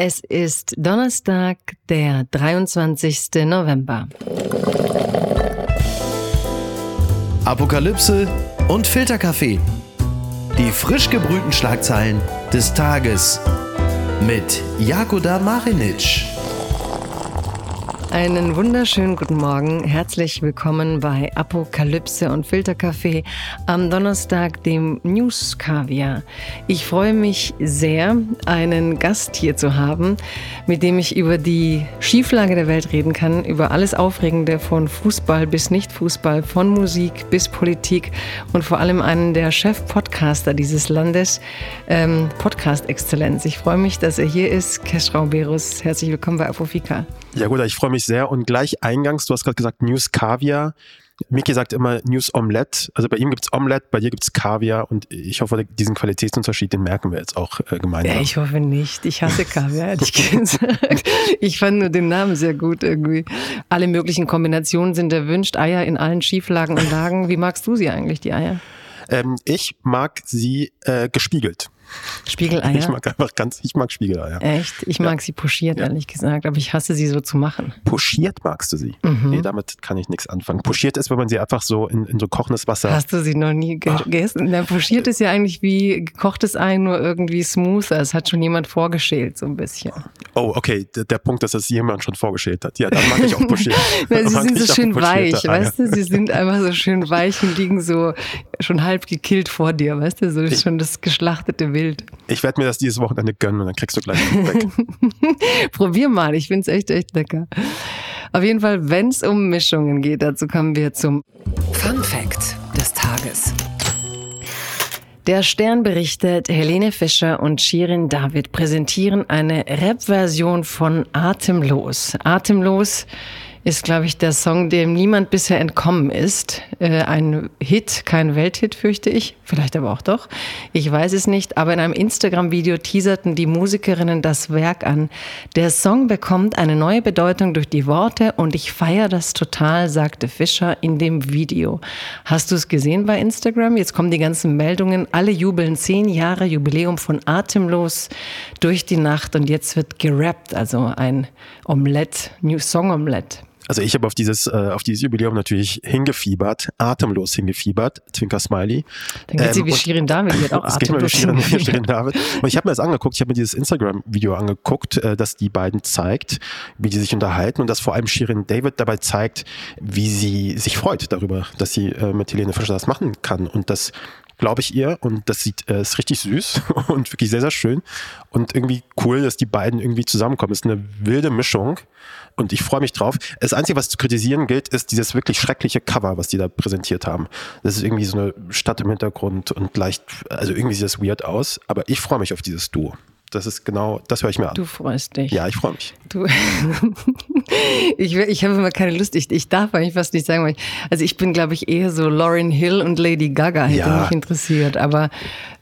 Es ist Donnerstag, der 23. November. Apokalypse und Filterkaffee. Die frisch gebrühten Schlagzeilen des Tages mit Jakoda Marinic. Einen wunderschönen guten Morgen. Herzlich willkommen bei Apokalypse und Filterkaffee am Donnerstag, dem News Kaviar. Ich freue mich sehr, einen Gast hier zu haben, mit dem ich über die Schieflage der Welt reden kann, über alles Aufregende von Fußball bis Nicht-Fußball, von Musik bis Politik und vor allem einen der Chef-Podcaster dieses Landes, ähm, Podcast-Exzellenz. Ich freue mich, dass er hier ist. Kesh Rauberus, herzlich willkommen bei Apofika. Ja gut, ich freue mich sehr. Und gleich eingangs, du hast gerade gesagt News Kaviar. Miki sagt immer News Omelette. Also bei ihm gibt's Omelette, bei dir gibt's Kaviar und ich hoffe, diesen Qualitätsunterschied, den merken wir jetzt auch äh, gemeinsam. Ja, ich hoffe nicht. Ich hasse Kaviar, ehrlich gesagt. Ich fand nur den Namen sehr gut irgendwie. Alle möglichen Kombinationen sind erwünscht. Eier in allen Schieflagen und Lagen. Wie magst du sie eigentlich, die Eier? Ähm, ich mag sie äh, gespiegelt. Spiegeleier? Ich mag einfach ganz, ich mag Spiegeleier. Echt? Ich mag ja. sie pochiert, ja. ehrlich gesagt, aber ich hasse sie so zu machen. Pochiert magst du sie? Mhm. Nee, damit kann ich nichts anfangen. Pochiert ist, wenn man sie einfach so in, in so kochendes Wasser. Hast du sie noch nie gegessen? Na, pochiert ist ja eigentlich wie gekochtes Ei, nur irgendwie smoother. Es hat schon jemand vorgeschält, so ein bisschen. Oh, okay. Der, der Punkt, dass das jemand schon vorgeschält hat. Ja, dann mag ich auch pochiert. Na, sie sind so schön weich, weißt du? Sie sind einfach so schön weich und liegen so schon halb gekillt vor dir, weißt du? So ich, schon das geschlachtete Wild. Ich werde mir das dieses Wochenende gönnen und dann kriegst du gleich weg. Probier mal, ich finde es echt, echt lecker. Auf jeden Fall, wenn es um Mischungen geht, dazu kommen wir zum Fun Fact des Tages. Der Stern berichtet, Helene Fischer und Shirin David präsentieren eine Rap-Version von Atemlos. Atemlos ist, glaube ich, der Song, dem niemand bisher entkommen ist. Äh, ein Hit, kein Welthit, fürchte ich. Vielleicht aber auch doch. Ich weiß es nicht. Aber in einem Instagram-Video teaserten die Musikerinnen das Werk an. Der Song bekommt eine neue Bedeutung durch die Worte und ich feiere das total, sagte Fischer in dem Video. Hast du es gesehen bei Instagram? Jetzt kommen die ganzen Meldungen. Alle jubeln zehn Jahre Jubiläum von Atemlos durch die Nacht und jetzt wird gerappt, also ein Omelette, New Song Omelette. Also ich habe auf dieses, äh, auf dieses Jubiläum natürlich hingefiebert, atemlos hingefiebert, Zwinker Smiley. Dann geht ähm, sie wie Shirin David, die hat auch atemlos Shirin, Shirin David. Und ich habe mir das angeguckt, ich habe mir dieses Instagram-Video angeguckt, äh, das die beiden zeigt, wie die sich unterhalten und das vor allem Shirin David dabei zeigt, wie sie sich freut darüber, dass sie äh, mit Helene Fischer das machen kann und das glaube ich ihr. Und das sieht, äh, ist richtig süß und wirklich sehr, sehr schön. Und irgendwie cool, dass die beiden irgendwie zusammenkommen. Ist eine wilde Mischung. Und ich freue mich drauf. Das Einzige, was zu kritisieren gilt, ist dieses wirklich schreckliche Cover, was die da präsentiert haben. Das ist irgendwie so eine Stadt im Hintergrund und leicht, also irgendwie sieht das weird aus. Aber ich freue mich auf dieses Duo. Das ist genau, das höre ich mir an. Du freust dich. Ja, ich freue mich. Du, ich, ich habe immer keine Lust. Ich, ich darf eigentlich fast nicht sagen, weil ich, also ich bin, glaube ich, eher so Lauryn Hill und Lady Gaga hätte ja. mich interessiert. Aber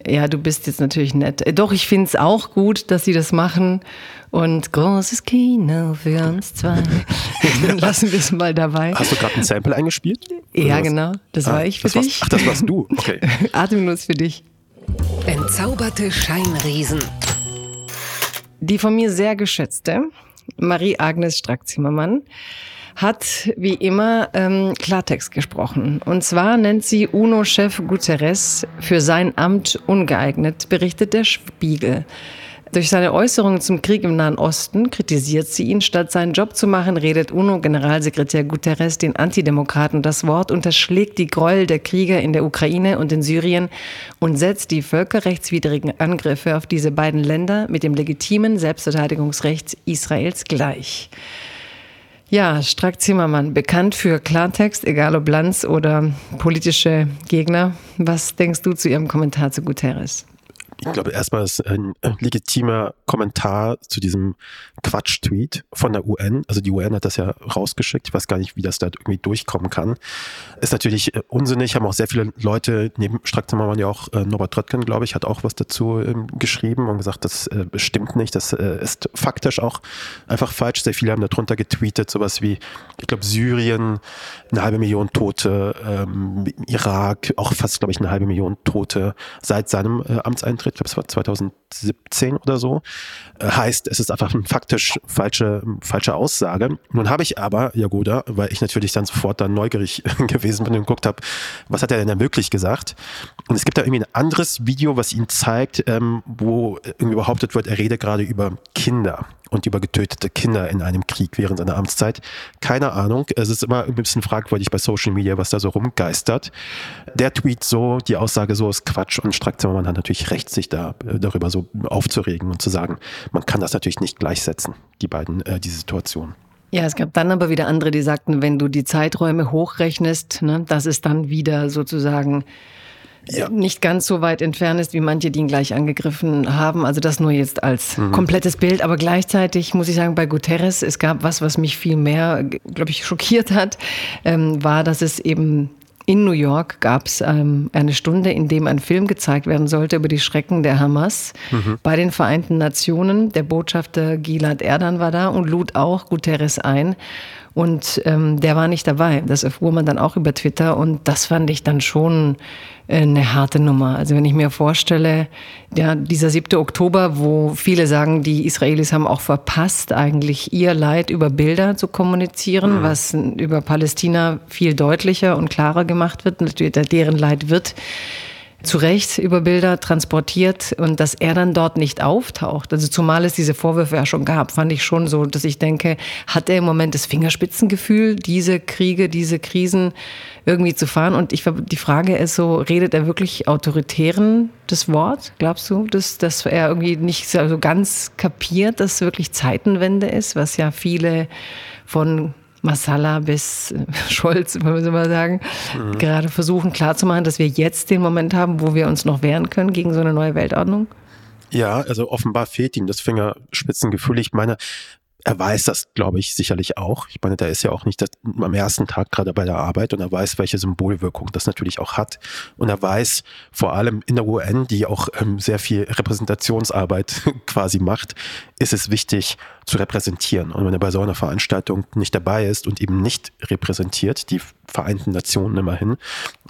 ja, du bist jetzt natürlich nett. Doch, ich finde es auch gut, dass sie das machen. Und großes Kino für uns zwei. Dann lassen wir es mal dabei. Hast du gerade ein Sample eingespielt? Ja, genau. Das ah, war ich für dich. ach, das warst du. Okay. Atemlos für dich. Entzauberte Scheinriesen. Die von mir sehr geschätzte Marie-Agnes Strack-Zimmermann hat wie immer ähm, Klartext gesprochen. Und zwar nennt sie UNO-Chef Guterres für sein Amt ungeeignet, berichtet der Spiegel. Durch seine Äußerungen zum Krieg im Nahen Osten kritisiert sie ihn. Statt seinen Job zu machen, redet UNO-Generalsekretär Guterres den Antidemokraten das Wort, unterschlägt die Gräuel der Krieger in der Ukraine und in Syrien und setzt die völkerrechtswidrigen Angriffe auf diese beiden Länder mit dem legitimen Selbstverteidigungsrecht Israels gleich. Ja, Strack-Zimmermann, bekannt für Klartext, egal ob Lanz oder politische Gegner. Was denkst du zu ihrem Kommentar zu Guterres? Ich glaube, erstmal ist ein legitimer Kommentar zu diesem Quatsch-Tweet von der UN. Also die UN hat das ja rausgeschickt. Ich weiß gar nicht, wie das da irgendwie durchkommen kann. Ist natürlich äh, unsinnig, haben auch sehr viele Leute, neben Strack-Zimmermann ja auch äh, Norbert Röttgen, glaube ich, hat auch was dazu ähm, geschrieben und gesagt, das äh, stimmt nicht. Das äh, ist faktisch auch einfach falsch. Sehr viele haben darunter getweetet, sowas wie, ich glaube, Syrien, eine halbe Million Tote, ähm, Irak, auch fast, glaube ich, eine halbe Million Tote seit seinem äh, Amtseintritt ich glaube, es war 2017 oder so. Äh, heißt, es ist einfach eine faktisch falsche, falsche Aussage. Nun habe ich aber Jagoda, weil ich natürlich dann sofort dann neugierig gewesen bin und geguckt habe, was hat er denn da wirklich gesagt? Und es gibt da irgendwie ein anderes Video, was ihn zeigt, ähm, wo irgendwie behauptet wird, er redet gerade über Kinder und über getötete Kinder in einem Krieg während seiner Amtszeit. Keine Ahnung. Es ist immer ein bisschen fragwürdig bei Social Media, was da so rumgeistert. Der Tweet so, die Aussage so ist Quatsch und Strack Zimmermann hat natürlich recht, sich da äh, darüber so aufzuregen und zu sagen, man kann das natürlich nicht gleichsetzen, die beiden, äh, diese Situation. Ja, es gab dann aber wieder andere, die sagten, wenn du die Zeiträume hochrechnest, ne, das ist dann wieder sozusagen ja. nicht ganz so weit entfernt ist, wie manche, die ihn gleich angegriffen haben. Also das nur jetzt als mhm. komplettes Bild. Aber gleichzeitig muss ich sagen, bei Guterres, es gab was, was mich viel mehr, glaube ich, schockiert hat, ähm, war, dass es eben in New York gab es ähm, eine Stunde, in dem ein Film gezeigt werden sollte über die Schrecken der Hamas mhm. bei den Vereinten Nationen. Der Botschafter Gilad Erdan war da und lud auch Guterres ein. Und ähm, der war nicht dabei. Das erfuhr man dann auch über Twitter. Und das fand ich dann schon äh, eine harte Nummer. Also wenn ich mir vorstelle, ja, dieser 7. Oktober, wo viele sagen, die Israelis haben auch verpasst, eigentlich ihr Leid über Bilder zu kommunizieren, mhm. was über Palästina viel deutlicher und klarer gemacht wird. Deren Leid wird zu Recht über Bilder transportiert und dass er dann dort nicht auftaucht. Also zumal es diese Vorwürfe ja schon gab, fand ich schon so, dass ich denke, hat er im Moment das Fingerspitzengefühl, diese Kriege, diese Krisen irgendwie zu fahren? Und ich, die Frage ist so, redet er wirklich autoritären das Wort? Glaubst du, dass, dass er irgendwie nicht so ganz kapiert, dass wirklich Zeitenwende ist, was ja viele von Masala bis äh, Scholz, wollen wir so mal sagen, mhm. gerade versuchen klarzumachen, dass wir jetzt den Moment haben, wo wir uns noch wehren können gegen so eine neue Weltordnung? Ja, also offenbar fehlt ihm das Fingerspitzengefühl. Ich meine, er weiß das, glaube ich, sicherlich auch. Ich meine, der ist ja auch nicht das, am ersten Tag gerade bei der Arbeit und er weiß, welche Symbolwirkung das natürlich auch hat. Und er weiß vor allem in der UN, die auch ähm, sehr viel Repräsentationsarbeit quasi macht, ist es wichtig zu repräsentieren. Und wenn er bei so einer Veranstaltung nicht dabei ist und eben nicht repräsentiert, die Vereinten Nationen immerhin,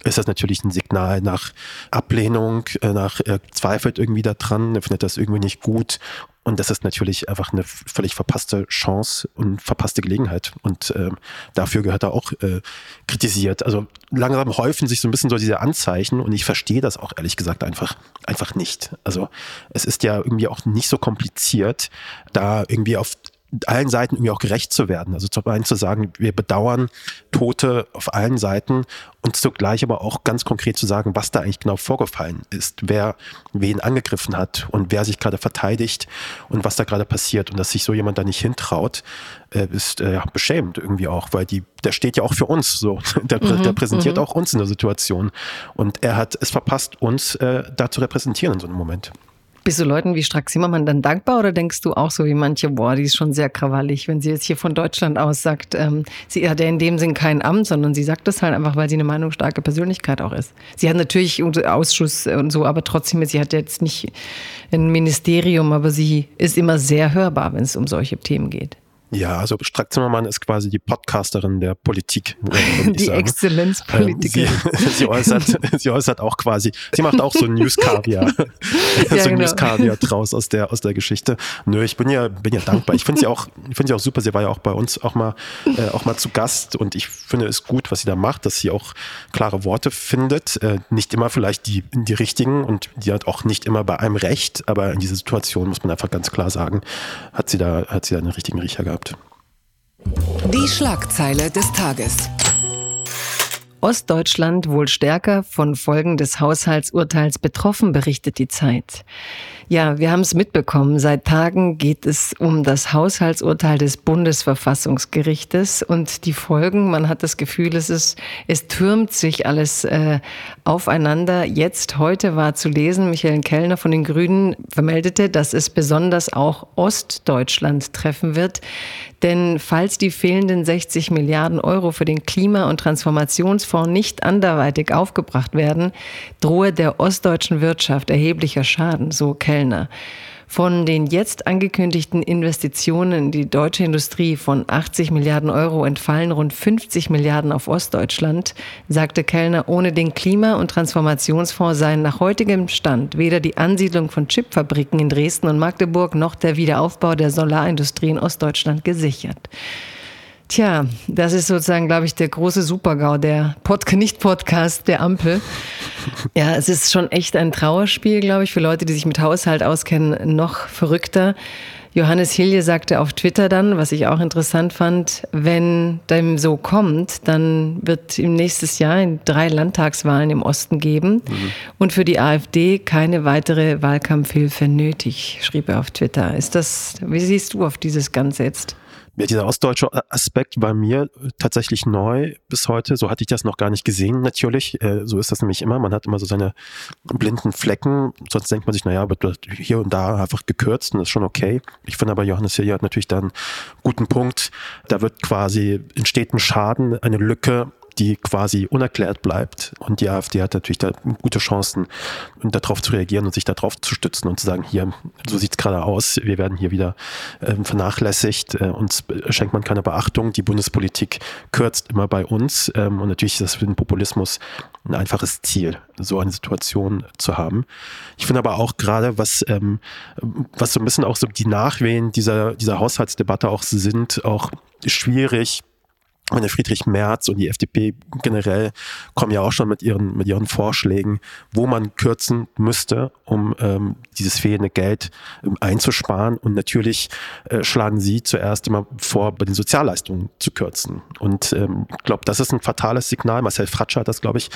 ist das natürlich ein Signal nach Ablehnung, äh, nach er zweifelt irgendwie daran, er findet das irgendwie nicht gut und das ist natürlich einfach eine völlig verpasste Chance und verpasste Gelegenheit. Und äh, dafür gehört er auch äh, kritisiert. Also langsam häufen sich so ein bisschen so diese Anzeichen und ich verstehe das auch ehrlich gesagt einfach, einfach nicht. Also es ist ja irgendwie auch nicht so kompliziert, da irgendwie auf allen Seiten irgendwie auch gerecht zu werden. Also zum einen zu sagen, wir bedauern Tote auf allen Seiten und zugleich aber auch ganz konkret zu sagen, was da eigentlich genau vorgefallen ist, wer wen angegriffen hat und wer sich gerade verteidigt und was da gerade passiert und dass sich so jemand da nicht hintraut, äh, ist äh, beschämend irgendwie auch, weil die, der steht ja auch für uns so, der, mhm, der präsentiert mhm. auch uns in der Situation und er hat es verpasst, uns äh, da zu repräsentieren in so einem Moment. Bist du Leuten wie Strack Zimmermann dann dankbar oder denkst du auch so wie manche, boah, die ist schon sehr krawallig, wenn sie jetzt hier von Deutschland aus sagt, ähm, sie hat ja in dem Sinn kein Amt, sondern sie sagt das halt einfach, weil sie eine meinungsstarke Persönlichkeit auch ist. Sie hat natürlich Ausschuss und so, aber trotzdem, sie hat jetzt nicht ein Ministerium, aber sie ist immer sehr hörbar, wenn es um solche Themen geht. Ja, also Strack Zimmermann ist quasi die Podcasterin der Politik. Die Exzellenzpolitikerin. Ähm, sie, sie, äußert, sie äußert auch quasi, sie macht auch so News-Kaviar. ja, so genau. News-Kaviar draus aus der, aus der Geschichte. Nö, ich bin ja, bin ja dankbar. Ich finde sie auch, ich finde sie auch super. Sie war ja auch bei uns auch mal, äh, auch mal zu Gast und ich finde es gut, was sie da macht, dass sie auch klare Worte findet. Äh, nicht immer vielleicht die, die richtigen und die hat auch nicht immer bei einem recht, aber in dieser Situation muss man einfach ganz klar sagen, hat sie da, hat sie da einen richtigen Riecher gehabt gehabt. Die Schlagzeile des Tages. Ostdeutschland wohl stärker von Folgen des Haushaltsurteils betroffen, berichtet die Zeit. Ja, wir haben es mitbekommen. Seit Tagen geht es um das Haushaltsurteil des Bundesverfassungsgerichtes und die Folgen. Man hat das Gefühl, es ist, es türmt sich alles äh, aufeinander. Jetzt, heute war zu lesen, Michael Kellner von den Grünen vermeldete, dass es besonders auch Ostdeutschland treffen wird. Denn falls die fehlenden 60 Milliarden Euro für den Klima- und Transformationsfonds nicht anderweitig aufgebracht werden, drohe der ostdeutschen Wirtschaft erheblicher Schaden, so Kellner. von den jetzt angekündigten Investitionen in die deutsche Industrie von 80 Milliarden Euro entfallen rund 50 Milliarden auf Ostdeutschland, sagte Kellner, ohne den Klima- und Transformationsfonds seien nach heutigem Stand weder die Ansiedlung von Chipfabriken in Dresden und Magdeburg noch der Wiederaufbau der Solarindustrie in Ostdeutschland gesichert. Tja, das ist sozusagen, glaube ich, der große Supergau, der Pod Nicht-Podcast der Ampel. Ja, es ist schon echt ein Trauerspiel, glaube ich, für Leute, die sich mit Haushalt auskennen, noch verrückter. Johannes Hilje sagte auf Twitter dann, was ich auch interessant fand, wenn dem so kommt, dann wird im nächstes Jahr drei Landtagswahlen im Osten geben mhm. und für die AfD keine weitere Wahlkampfhilfe nötig, schrieb er auf Twitter. Ist das, wie siehst du auf dieses Ganze jetzt? Ja, dieser ostdeutsche Aspekt war mir tatsächlich neu bis heute. So hatte ich das noch gar nicht gesehen, natürlich. Äh, so ist das nämlich immer. Man hat immer so seine blinden Flecken. Sonst denkt man sich, naja, wird hier und da einfach gekürzt und ist schon okay. Ich finde aber, Johannes Hillier hat natürlich dann einen guten Punkt. Da wird quasi, entsteht ein Schaden, eine Lücke, die quasi unerklärt bleibt. Und die AfD hat natürlich da gute Chancen, darauf zu reagieren und sich darauf zu stützen und zu sagen, hier, so sieht es gerade aus, wir werden hier wieder ähm, vernachlässigt, äh, uns schenkt man keine Beachtung, die Bundespolitik kürzt immer bei uns ähm, und natürlich ist das für den Populismus ein einfaches Ziel, so eine Situation zu haben. Ich finde aber auch gerade, was, ähm, was so ein bisschen auch so die Nachwehen dieser, dieser Haushaltsdebatte auch sind, auch schwierig, der Friedrich Merz und die FDP generell kommen ja auch schon mit ihren, mit ihren Vorschlägen, wo man kürzen müsste, um ähm, dieses fehlende Geld ähm, einzusparen. Und natürlich äh, schlagen sie zuerst immer vor, bei den Sozialleistungen zu kürzen. Und ähm, ich glaube, das ist ein fatales Signal. Marcel Fratscher hat das, glaube ich,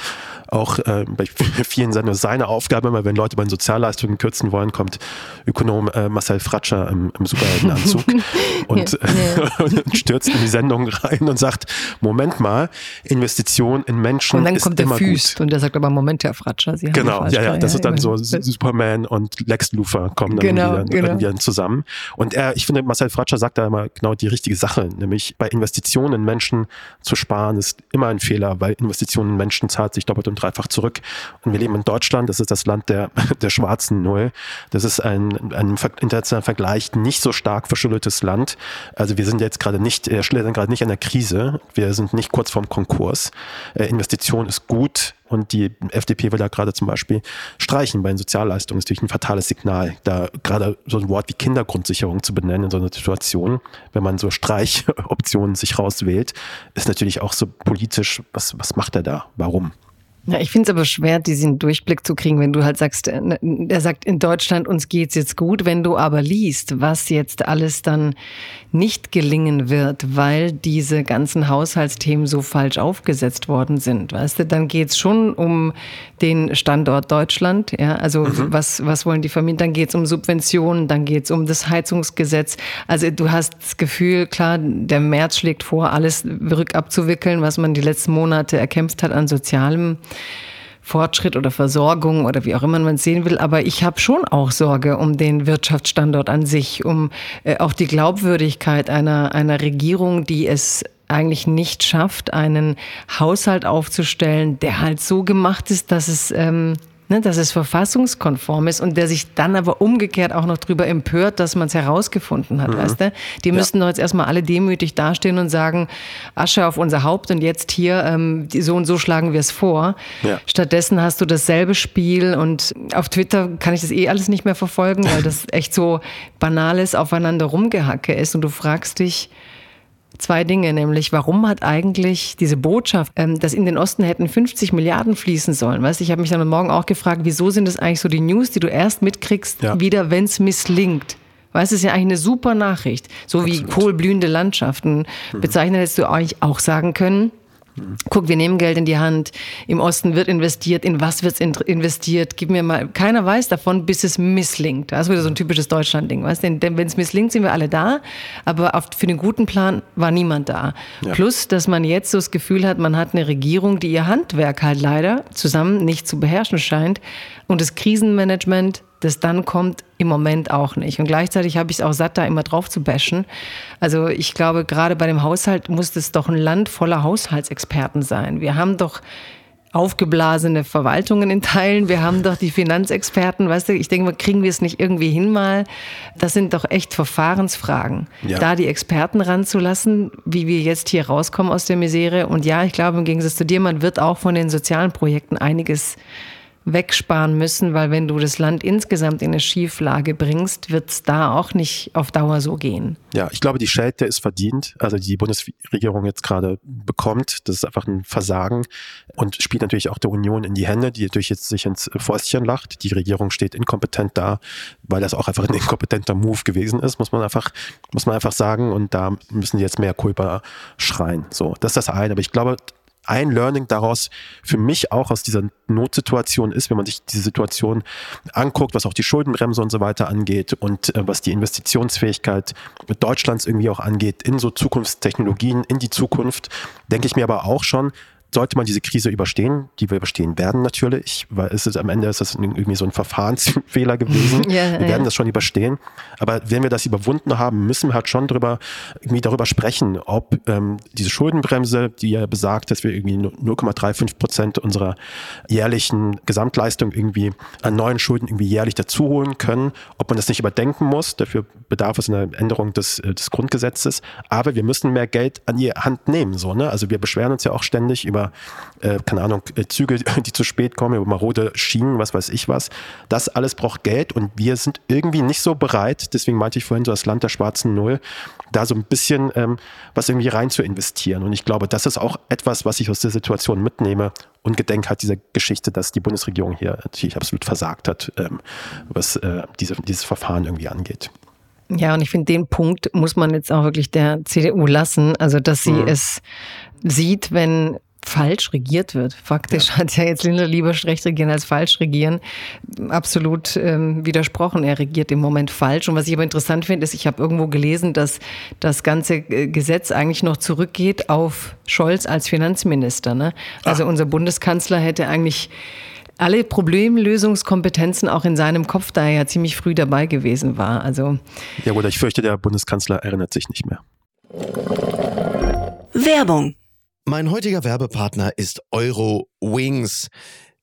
auch äh, bei vielen seine, seine Aufgabe, immer wenn Leute bei den Sozialleistungen kürzen wollen, kommt Ökonom äh, Marcel Fratscher im, im Superheldenanzug und, ja, ja. und stürzt in die Sendung rein und sagt, sagt, Moment mal, Investition in Menschen Und dann ist kommt der Füßt gut. und der sagt aber, Moment, Herr Fratscher, Sie haben Genau, ja, ja, das ist dann so ja. Superman und Lex Luthor kommen dann Genau, irgendwie, genau. dann zusammen. Und er, ich finde, Marcel Fratscher sagt da immer genau die richtige Sache, nämlich bei Investitionen in Menschen zu sparen ist immer ein Fehler, weil Investitionen in Menschen zahlt sich doppelt und dreifach zurück. Und wir leben in Deutschland, das ist das Land der, der schwarzen Null. Das ist ein, ein internationaler Vergleich nicht so stark verschuldetes Land. Also wir sind jetzt gerade nicht, wir sind gerade nicht in der Krise. Wir sind nicht kurz vorm Konkurs. Äh, Investition ist gut und die FDP will da gerade zum Beispiel streichen bei den Sozialleistungen. Das ist natürlich ein fatales Signal, da gerade so ein Wort wie Kindergrundsicherung zu benennen in so einer Situation, wenn man so Streichoptionen sich rauswählt, ist natürlich auch so politisch, was, was macht er da? Warum? Ja, ich finde es aber schwer, diesen Durchblick zu kriegen, wenn du halt sagst, äh, ne, er sagt, in Deutschland uns geht's jetzt gut. Wenn du aber liest, was jetzt alles dann nicht gelingen wird, weil diese ganzen Haushaltsthemen so falsch aufgesetzt worden sind, weißt du, dann geht's schon um den Standort Deutschland. Ja, also mhm. was, was wollen die Familien? Dann geht's um Subventionen, dann geht's um das Heizungsgesetz. Also du hast das Gefühl, klar, der März schlägt vor, alles rückabzuwickeln, was man die letzten Monate erkämpft hat an Sozialem. Fortschritt oder Versorgung oder wie auch immer man es sehen will. Aber ich habe schon auch Sorge um den Wirtschaftsstandort an sich, um äh, auch die Glaubwürdigkeit einer, einer Regierung, die es eigentlich nicht schafft, einen Haushalt aufzustellen, der halt so gemacht ist, dass es ähm, ne, dass es verfassungskonform ist und der sich dann aber umgekehrt auch noch darüber empört, dass man es herausgefunden hat, mhm. weißt du? Die ja. müssten doch jetzt erstmal alle demütig dastehen und sagen, Asche auf unser Haupt und jetzt hier, ähm, so und so schlagen wir es vor. Ja. Stattdessen hast du dasselbe Spiel und auf Twitter kann ich das eh alles nicht mehr verfolgen, weil das echt so banales Aufeinander rumgehacke ist und du fragst dich, zwei Dinge, nämlich warum hat eigentlich diese Botschaft, ähm, dass in den Osten hätten 50 Milliarden fließen sollen, weißt ich habe mich dann morgen auch gefragt, wieso sind es eigentlich so die News, die du erst mitkriegst, ja. wieder wenn es misslingt. Weißt, du, es ist ja eigentlich eine super Nachricht. So Absolut. wie kohlblühende Landschaften mhm. bezeichnet, hättest du eigentlich auch sagen können, Guck, wir nehmen Geld in die Hand. Im Osten wird investiert. In was wird investiert? Gib mir mal. Keiner weiß davon, bis es misslingt. Das ist wieder so ein typisches Deutschland-Ding. Weißt? Denn, denn wenn es misslingt, sind wir alle da. Aber auf, für den guten Plan war niemand da. Ja. Plus, dass man jetzt so das Gefühl hat, man hat eine Regierung, die ihr Handwerk halt leider zusammen nicht zu beherrschen scheint. Und das Krisenmanagement das dann kommt, im Moment auch nicht. Und gleichzeitig habe ich es auch satt, da immer drauf zu bashen. Also ich glaube, gerade bei dem Haushalt muss es doch ein Land voller Haushaltsexperten sein. Wir haben doch aufgeblasene Verwaltungen in Teilen. Wir haben doch die Finanzexperten, weißt du, ich denke mal, kriegen wir es nicht irgendwie hin mal. Das sind doch echt Verfahrensfragen. Ja. Da die Experten ranzulassen, wie wir jetzt hier rauskommen aus der Misere. Und ja, ich glaube, im Gegensatz zu dir, man wird auch von den sozialen Projekten einiges wegsparen müssen, weil wenn du das Land insgesamt in eine Schieflage bringst, wird es da auch nicht auf Dauer so gehen. Ja, ich glaube, die Schelte ist verdient, also die Bundesregierung jetzt gerade bekommt. Das ist einfach ein Versagen und spielt natürlich auch der Union in die Hände, die natürlich jetzt sich ins Fäustchen lacht. Die Regierung steht inkompetent da, weil das auch einfach ein inkompetenter Move gewesen ist, muss man einfach, muss man einfach sagen. Und da müssen die jetzt mehr Culpa schreien. So, das ist das eine. Aber ich glaube, ein Learning daraus für mich auch aus dieser Notsituation ist, wenn man sich diese Situation anguckt, was auch die Schuldenbremse und so weiter angeht und äh, was die Investitionsfähigkeit Deutschlands irgendwie auch angeht in so Zukunftstechnologien, in die Zukunft, denke ich mir aber auch schon, sollte man diese Krise überstehen, die wir überstehen werden natürlich, weil es ist am Ende ist das irgendwie so ein Verfahrensfehler gewesen. ja, wir werden ja. das schon überstehen. Aber wenn wir das überwunden haben, müssen wir halt schon drüber, irgendwie darüber sprechen, ob ähm, diese Schuldenbremse, die ja besagt, dass wir irgendwie 0,35 Prozent unserer jährlichen Gesamtleistung irgendwie an neuen Schulden irgendwie jährlich dazuholen können, ob man das nicht überdenken muss. Dafür bedarf es einer Änderung des, äh, des Grundgesetzes. Aber wir müssen mehr Geld an die Hand nehmen. So, ne? Also wir beschweren uns ja auch ständig über über, äh, keine Ahnung, äh, Züge, die zu spät kommen, über marode Schienen, was weiß ich was. Das alles braucht Geld und wir sind irgendwie nicht so bereit, deswegen meinte ich vorhin so das Land der schwarzen Null, da so ein bisschen ähm, was irgendwie rein zu investieren. Und ich glaube, das ist auch etwas, was ich aus der Situation mitnehme und gedenk hat dieser Geschichte, dass die Bundesregierung hier natürlich absolut versagt hat, ähm, was äh, diese, dieses Verfahren irgendwie angeht. Ja, und ich finde, den Punkt muss man jetzt auch wirklich der CDU lassen, also dass sie mhm. es sieht, wenn falsch regiert wird. Faktisch ja. hat ja jetzt Lindner lieber schlecht regieren als falsch regieren. Absolut ähm, widersprochen. Er regiert im Moment falsch. Und was ich aber interessant finde, ist, ich habe irgendwo gelesen, dass das ganze äh, Gesetz eigentlich noch zurückgeht auf Scholz als Finanzminister. Ne? Also Ach. unser Bundeskanzler hätte eigentlich alle Problemlösungskompetenzen auch in seinem Kopf, da er ja ziemlich früh dabei gewesen war. Also ja, oder ich fürchte, der Bundeskanzler erinnert sich nicht mehr. Werbung mein heutiger Werbepartner ist Euro Wings.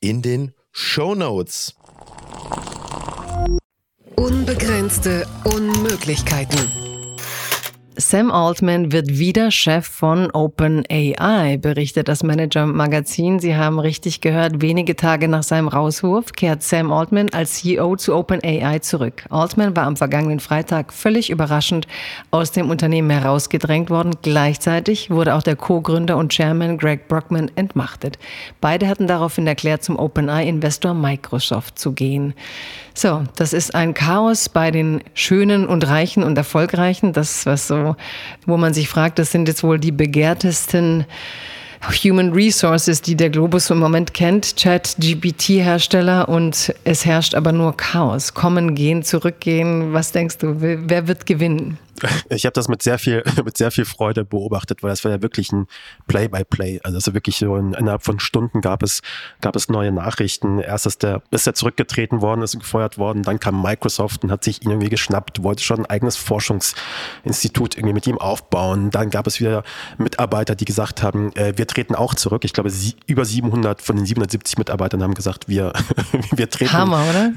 in den Show Notes. Unbegrenzte Unmöglichkeiten. Sam Altman wird wieder Chef von OpenAI, berichtet das Manager-Magazin. Sie haben richtig gehört, wenige Tage nach seinem Rauswurf kehrt Sam Altman als CEO zu OpenAI zurück. Altman war am vergangenen Freitag völlig überraschend aus dem Unternehmen herausgedrängt worden. Gleichzeitig wurde auch der Co-Gründer und Chairman Greg Brockman entmachtet. Beide hatten daraufhin erklärt, zum OpenAI-Investor Microsoft zu gehen. So, das ist ein Chaos bei den Schönen und Reichen und Erfolgreichen. Das, was so, wo man sich fragt, das sind jetzt wohl die begehrtesten Human Resources, die der Globus im Moment kennt, Chat, GPT-Hersteller und es herrscht aber nur Chaos. Kommen, gehen, zurückgehen. Was denkst du, wer wird gewinnen? Ich habe das mit sehr viel mit sehr viel Freude beobachtet, weil das war ja wirklich ein Play-by-Play. -play. Also, also wirklich so in, innerhalb von Stunden gab es gab es neue Nachrichten. Erst ist der ist er zurückgetreten worden, ist gefeuert worden, dann kam Microsoft und hat sich ihn irgendwie geschnappt, wollte schon ein eigenes Forschungsinstitut irgendwie mit ihm aufbauen. Dann gab es wieder Mitarbeiter, die gesagt haben, äh, wir treten auch zurück. Ich glaube, sie, über 700 von den 770 Mitarbeitern haben gesagt, wir wir treten Hammer, oder?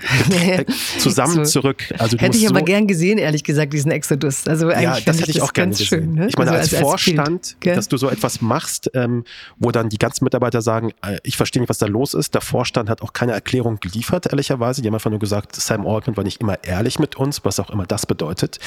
zusammen zurück. Also hätte ich aber so gern gesehen, ehrlich gesagt, diesen Exodus. Also ja, das hätte ich auch gerne gesehen. Schön, ne? Ich meine, also als, als, Vorstand, Bild, dass du so etwas machst, ähm, wo dann die ganzen Mitarbeiter sagen, äh, ich verstehe nicht, was da los ist. Der Vorstand hat auch keine Erklärung geliefert, ehrlicherweise. Die haben einfach nur gesagt, Sam Altman war nicht immer ehrlich mit uns, was auch immer das bedeutet.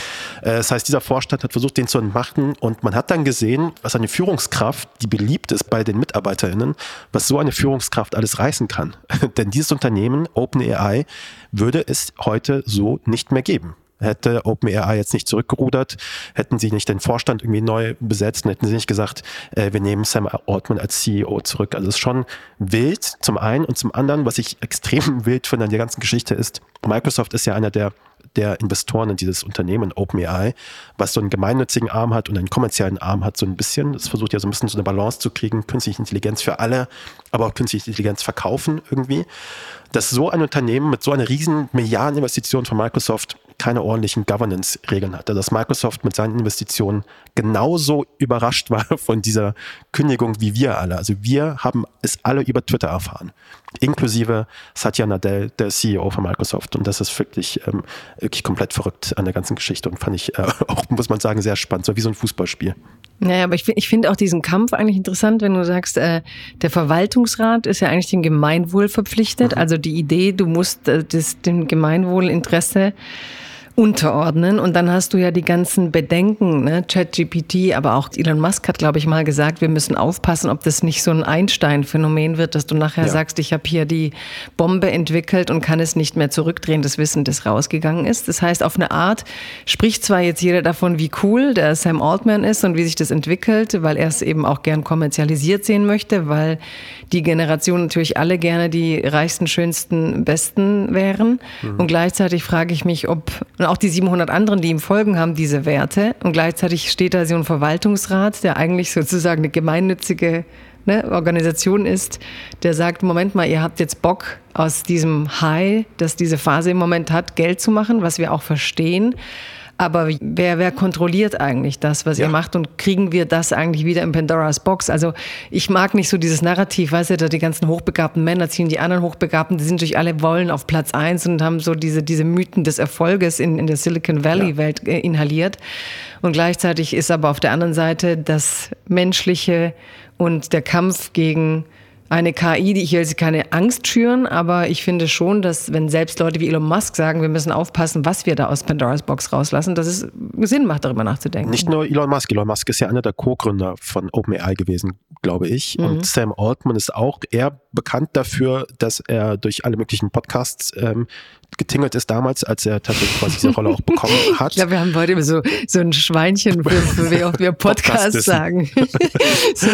Äh, das heißt, dieser Vorstand hat versucht, den zu entmachten und man hat dann gesehen, was eine Führungskraft, die beliebt ist bei den MitarbeiterInnen, was so eine Führungskraft alles reißen kann. Denn dieses Unternehmen, OpenAI, würde es heute so nicht mehr geben. Hätte OpenAI jetzt nicht zurückgerudert, hätten sie nicht den Vorstand irgendwie neu besetzt, hätten sie nicht gesagt, äh, wir nehmen Sam Altman als CEO zurück. Also es ist schon wild zum einen und zum anderen, was ich extrem wild finde an der ganzen Geschichte ist, Microsoft ist ja einer der der Investoren in dieses Unternehmen OpenAI, was so einen gemeinnützigen Arm hat und einen kommerziellen Arm hat, so ein bisschen. Das versucht ja so ein bisschen so eine Balance zu kriegen, künstliche Intelligenz für alle, aber auch künstliche Intelligenz verkaufen irgendwie. Dass so ein Unternehmen mit so einer riesen Milliardeninvestition von Microsoft keine ordentlichen Governance-Regeln hatte. Dass Microsoft mit seinen Investitionen genauso überrascht war von dieser Kündigung wie wir alle. Also wir haben es alle über Twitter erfahren, inklusive Satya Nadell, der CEO von Microsoft. Und das ist wirklich, ähm, wirklich komplett verrückt an der ganzen Geschichte und fand ich äh, auch, muss man sagen, sehr spannend, so wie so ein Fußballspiel. Naja, aber ich, ich finde auch diesen Kampf eigentlich interessant, wenn du sagst, äh, der Verwaltungsrat ist ja eigentlich dem Gemeinwohl verpflichtet. Mhm. Also die Idee, du musst äh, das, dem Gemeinwohlinteresse unterordnen. Und dann hast du ja die ganzen Bedenken, ne? ChatGPT, aber auch Elon Musk hat, glaube ich, mal gesagt, wir müssen aufpassen, ob das nicht so ein Einstein-Phänomen wird, dass du nachher ja. sagst, ich habe hier die Bombe entwickelt und kann es nicht mehr zurückdrehen, das Wissen, das rausgegangen ist. Das heißt, auf eine Art spricht zwar jetzt jeder davon, wie cool der Sam Altman ist und wie sich das entwickelt, weil er es eben auch gern kommerzialisiert sehen möchte, weil die Generation natürlich alle gerne die reichsten, schönsten, besten wären. Mhm. Und gleichzeitig frage ich mich, ob und auch die 700 anderen, die ihm folgen, haben diese Werte. Und gleichzeitig steht da so ein Verwaltungsrat, der eigentlich sozusagen eine gemeinnützige ne, Organisation ist, der sagt, Moment mal, ihr habt jetzt Bock aus diesem High, das diese Phase im Moment hat, Geld zu machen, was wir auch verstehen. Aber wer, wer kontrolliert eigentlich das, was ja. ihr macht? Und kriegen wir das eigentlich wieder in Pandoras Box? Also ich mag nicht so dieses Narrativ, weißt du, da die ganzen hochbegabten Männer ziehen die anderen Hochbegabten, die sind durch alle wollen auf Platz eins und haben so diese, diese Mythen des Erfolges in, in der Silicon Valley-Welt ja. Äh, inhaliert. Und gleichzeitig ist aber auf der anderen Seite das Menschliche und der Kampf gegen eine KI, die ich will sie keine Angst schüren, aber ich finde schon, dass wenn selbst Leute wie Elon Musk sagen, wir müssen aufpassen, was wir da aus Pandoras Box rauslassen, dass es Sinn macht, darüber nachzudenken. Nicht nur Elon Musk. Elon Musk ist ja einer der Co-Gründer von OpenAI gewesen, glaube ich. Mhm. Und Sam Altman ist auch eher bekannt dafür, dass er durch alle möglichen Podcasts ähm, getingelt ist damals, als er tatsächlich quasi diese Rolle auch bekommen hat. Ich glaube, wir haben heute so, so ein Schweinchen, für, für wie auch wir Podcast sagen. so,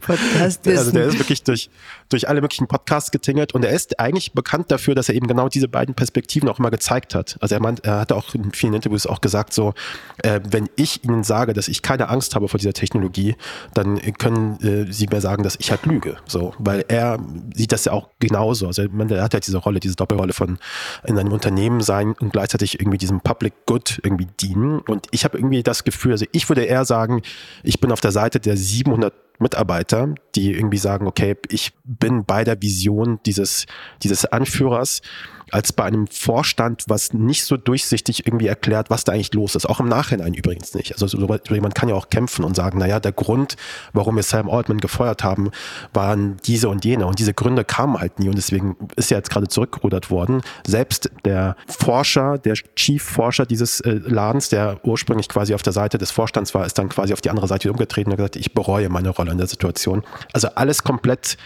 Podcast also der ist wirklich durch, durch alle möglichen Podcasts getingelt und er ist eigentlich bekannt dafür, dass er eben genau diese beiden Perspektiven auch immer gezeigt hat. Also er meint, er hat auch in vielen Interviews auch gesagt, so, äh, wenn ich Ihnen sage, dass ich keine Angst habe vor dieser Technologie, dann können äh, Sie mir sagen, dass ich halt lüge. So, weil er sieht das ja auch genauso. Also er hat ja diese Rolle, diese Doppelrolle von in einem Unternehmen sein und gleichzeitig irgendwie diesem Public Good irgendwie dienen. Und ich habe irgendwie das Gefühl, also ich würde eher sagen, ich bin auf der Seite der 700 Mitarbeiter, die irgendwie sagen, okay, ich bin bei der Vision dieses, dieses Anführers als bei einem Vorstand, was nicht so durchsichtig irgendwie erklärt, was da eigentlich los ist. Auch im Nachhinein übrigens nicht. Also so, man kann ja auch kämpfen und sagen, naja, der Grund, warum wir Sam Altman gefeuert haben, waren diese und jene. Und diese Gründe kamen halt nie und deswegen ist ja jetzt gerade zurückgerudert worden. Selbst der Forscher, der Chief-Forscher dieses äh, Ladens, der ursprünglich quasi auf der Seite des Vorstands war, ist dann quasi auf die andere Seite umgetreten und gesagt, ich bereue meine Rolle in der Situation. Also alles komplett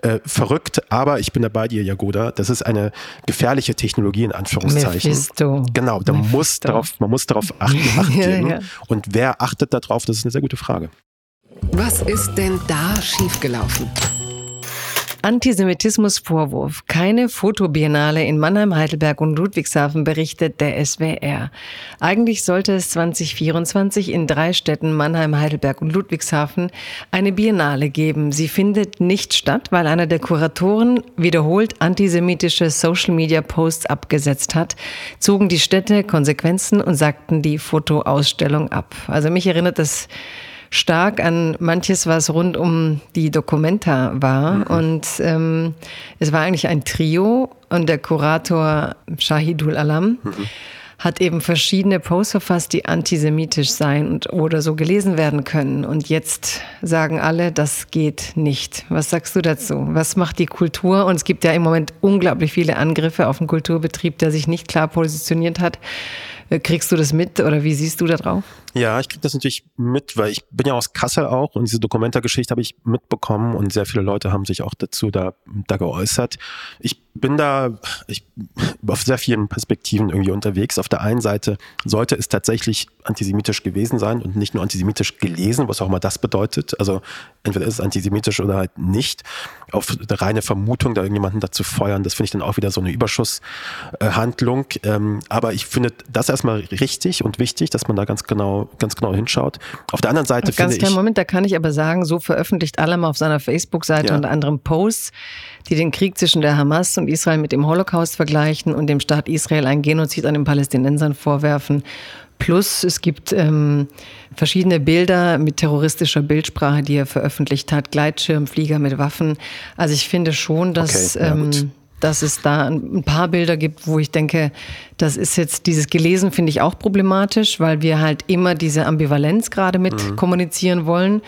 äh, verrückt, aber ich bin da bei dir, Jagoda. Das ist eine gefährliche Technologie in Anführungszeichen. Mephisto. Genau, da Mephisto. muss darauf, man muss darauf achten, Acht Ja, geben. ja. Und wer achtet darauf, das ist eine sehr gute Frage. Was ist denn da schiefgelaufen? Antisemitismusvorwurf. Keine Fotobiennale in Mannheim, Heidelberg und Ludwigshafen berichtet der SWR. Eigentlich sollte es 2024 in drei Städten Mannheim, Heidelberg und Ludwigshafen eine Biennale geben. Sie findet nicht statt, weil einer der Kuratoren wiederholt antisemitische Social-Media-Posts abgesetzt hat, zogen die Städte Konsequenzen und sagten die Fotoausstellung ab. Also mich erinnert das stark an manches, was rund um die Documenta war. Und ähm, es war eigentlich ein Trio und der Kurator Shahidul Alam hat eben verschiedene Posts verfasst, die antisemitisch seien und oder so gelesen werden können. Und jetzt sagen alle, das geht nicht. Was sagst du dazu? Was macht die Kultur? Und es gibt ja im Moment unglaublich viele Angriffe auf den Kulturbetrieb, der sich nicht klar positioniert hat. Äh, Kriegst du das mit oder wie siehst du da drauf? Ja, ich kriege das natürlich mit, weil ich bin ja aus Kassel auch und diese Dokumentargeschichte habe ich mitbekommen und sehr viele Leute haben sich auch dazu da, da geäußert. Ich bin da ich, auf sehr vielen Perspektiven irgendwie unterwegs. Auf der einen Seite sollte es tatsächlich antisemitisch gewesen sein und nicht nur antisemitisch gelesen, was auch immer das bedeutet. Also entweder ist es antisemitisch oder halt nicht. Auf eine reine Vermutung, da irgendjemanden dazu feuern, das finde ich dann auch wieder so eine Überschusshandlung. Ähm, aber ich finde das erstmal richtig und wichtig, dass man da ganz genau, ganz genau hinschaut. Auf der anderen Seite Ganz finde kleinen ich. Moment, da kann ich aber sagen, so veröffentlicht Alam auf seiner Facebook-Seite Ja. unter anderem Posts, die den Krieg zwischen der Hamas und Israel mit dem Holocaust vergleichen und dem Staat Israel ein Genozid an den Palästinensern vorwerfen. Plus es gibt ähm, verschiedene Bilder mit terroristischer Bildsprache, die er veröffentlicht hat, Gleitschirmflieger mit Waffen. Also ich finde schon, dass Okay, ja, ähm. Dass es da ein paar Bilder gibt, wo ich denke, das ist jetzt dieses Gelesen finde ich auch problematisch, weil wir halt immer diese Ambivalenz gerade mit Mhm. kommunizieren wollen.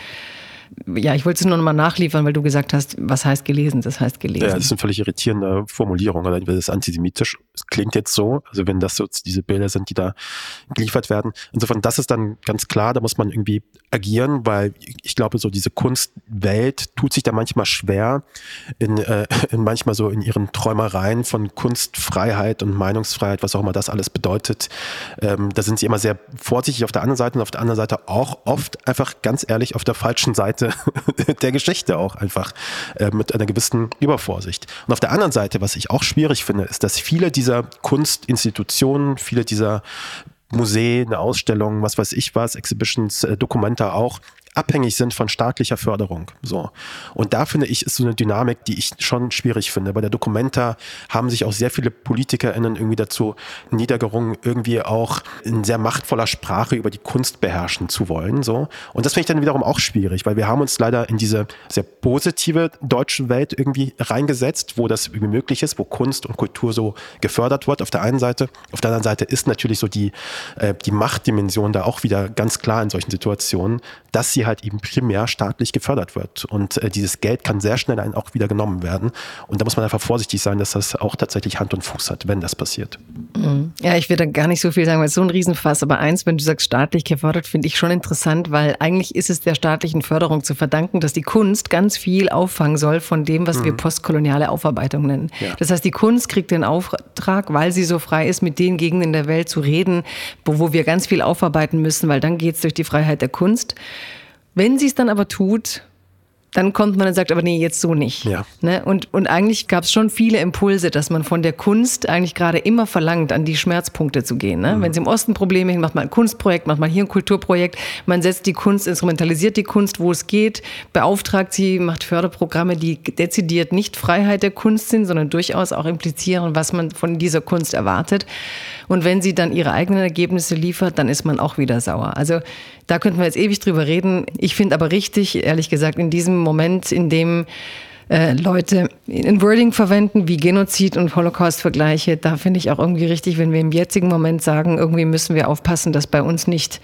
Ja, ich wollte es nur noch mal nachliefern, weil du gesagt hast, was heißt gelesen? Das heißt gelesen. Ja, das ist eine völlig irritierende Formulierung. Entweder das ist antisemitisch. Es klingt jetzt so, also wenn das so diese Bilder sind, die da geliefert werden. Insofern, das ist dann ganz klar, da muss man irgendwie agieren, weil ich glaube, so diese Kunstwelt tut sich da manchmal schwer, in, äh, in manchmal so in ihren Träumereien von Kunstfreiheit und Meinungsfreiheit, was auch immer das alles bedeutet. Ähm, da sind sie immer sehr vorsichtig auf der anderen Seite und auf der anderen Seite auch oft einfach ganz ehrlich auf der falschen Seite der Geschichte auch einfach äh, mit einer gewissen Übervorsicht. Und auf der anderen Seite, was ich auch schwierig finde, ist, dass viele dieser Kunstinstitutionen, viele dieser Museen, eine Ausstellung, was weiß ich was, Exhibitions, äh, Dokumenta auch, abhängig sind von staatlicher Förderung. So. Und da finde ich, ist so eine Dynamik, die ich schon schwierig finde. Bei der Documenta haben sich auch sehr viele PolitikerInnen irgendwie dazu niedergerungen, irgendwie auch in sehr machtvoller Sprache über die Kunst beherrschen zu wollen. So. Und das finde ich dann wiederum auch schwierig, weil wir haben uns leider in diese sehr positive deutsche Welt irgendwie reingesetzt, wo das irgendwie möglich ist, wo Kunst und Kultur so gefördert wird auf der einen Seite. Auf der anderen Seite ist natürlich so die, äh, die Machtdimension da auch wieder ganz klar in solchen Situationen, dass sie halt eben primär staatlich gefördert wird. Und äh, dieses Geld kann sehr schnell dann auch wieder genommen werden. Und da muss man einfach vorsichtig sein, dass das auch tatsächlich Hand und Fuß hat, wenn das passiert. Ja, ich will da gar nicht so viel sagen, weil es so ein Riesenfass. Aber eins, wenn du sagst staatlich gefördert, finde ich schon interessant, weil eigentlich ist es der staatlichen Förderung zu verdanken, dass die Kunst ganz viel auffangen soll von dem, was wir postkoloniale Aufarbeitung nennen. Ja. Das heißt, die Kunst kriegt den Auftrag, weil sie so frei ist, mit den Gegenden der Welt zu reden, wo wo wir ganz viel aufarbeiten müssen, weil dann geht es durch die Freiheit der Kunst. Wenn sie es dann aber tut, dann kommt man und sagt, aber nee, jetzt so nicht. Ja. Ne? Und, und eigentlich gab es schon viele Impulse, dass man von der Kunst eigentlich gerade immer verlangt, an die Schmerzpunkte zu gehen. Ne? Wenn es im Osten Probleme sind, macht man ein Kunstprojekt, macht man hier ein Kulturprojekt, man setzt die Kunst, instrumentalisiert die Kunst, wo es geht, beauftragt sie, macht Förderprogramme, die dezidiert nicht Freiheit der Kunst sind, sondern durchaus auch implizieren, was man von dieser Kunst erwartet. Und wenn sie dann ihre eigenen Ergebnisse liefert, dann ist man auch wieder sauer. Also da könnten wir jetzt ewig drüber reden. Ich finde aber richtig, ehrlich gesagt, in diesem Moment, in dem äh, Leute in Wording verwenden wie Genozid und Holocaust-Vergleiche. Da finde ich auch irgendwie richtig, wenn wir im jetzigen Moment sagen, irgendwie müssen wir aufpassen, dass bei uns nicht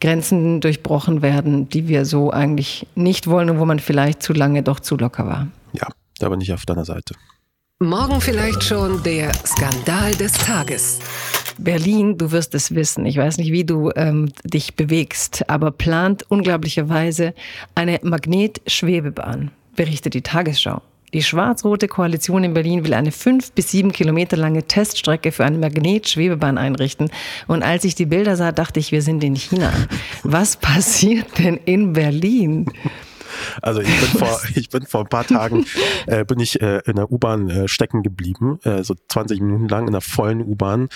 Grenzen durchbrochen werden, die wir so eigentlich nicht wollen und wo man vielleicht zu lange doch zu locker war. Ja, da bin ich auf deiner Seite. Morgen vielleicht schon der Skandal des Tages. Berlin, du wirst es wissen, ich weiß nicht, wie du ähm, dich bewegst, aber plant unglaublicherweise eine Magnetschwebebahn, berichtet die Tagesschau. Die schwarz-rote Koalition in Berlin will eine fünf bis sieben Kilometer lange Teststrecke für eine Magnetschwebebahn einrichten. Und als ich die Bilder sah, dachte ich, wir sind in China. Was passiert denn in Berlin? Also ich bin vor, ich bin vor ein paar Tagen, äh, bin ich äh, in der U-Bahn äh, stecken geblieben, äh, so 20 Minuten lang in einer vollen U-Bahn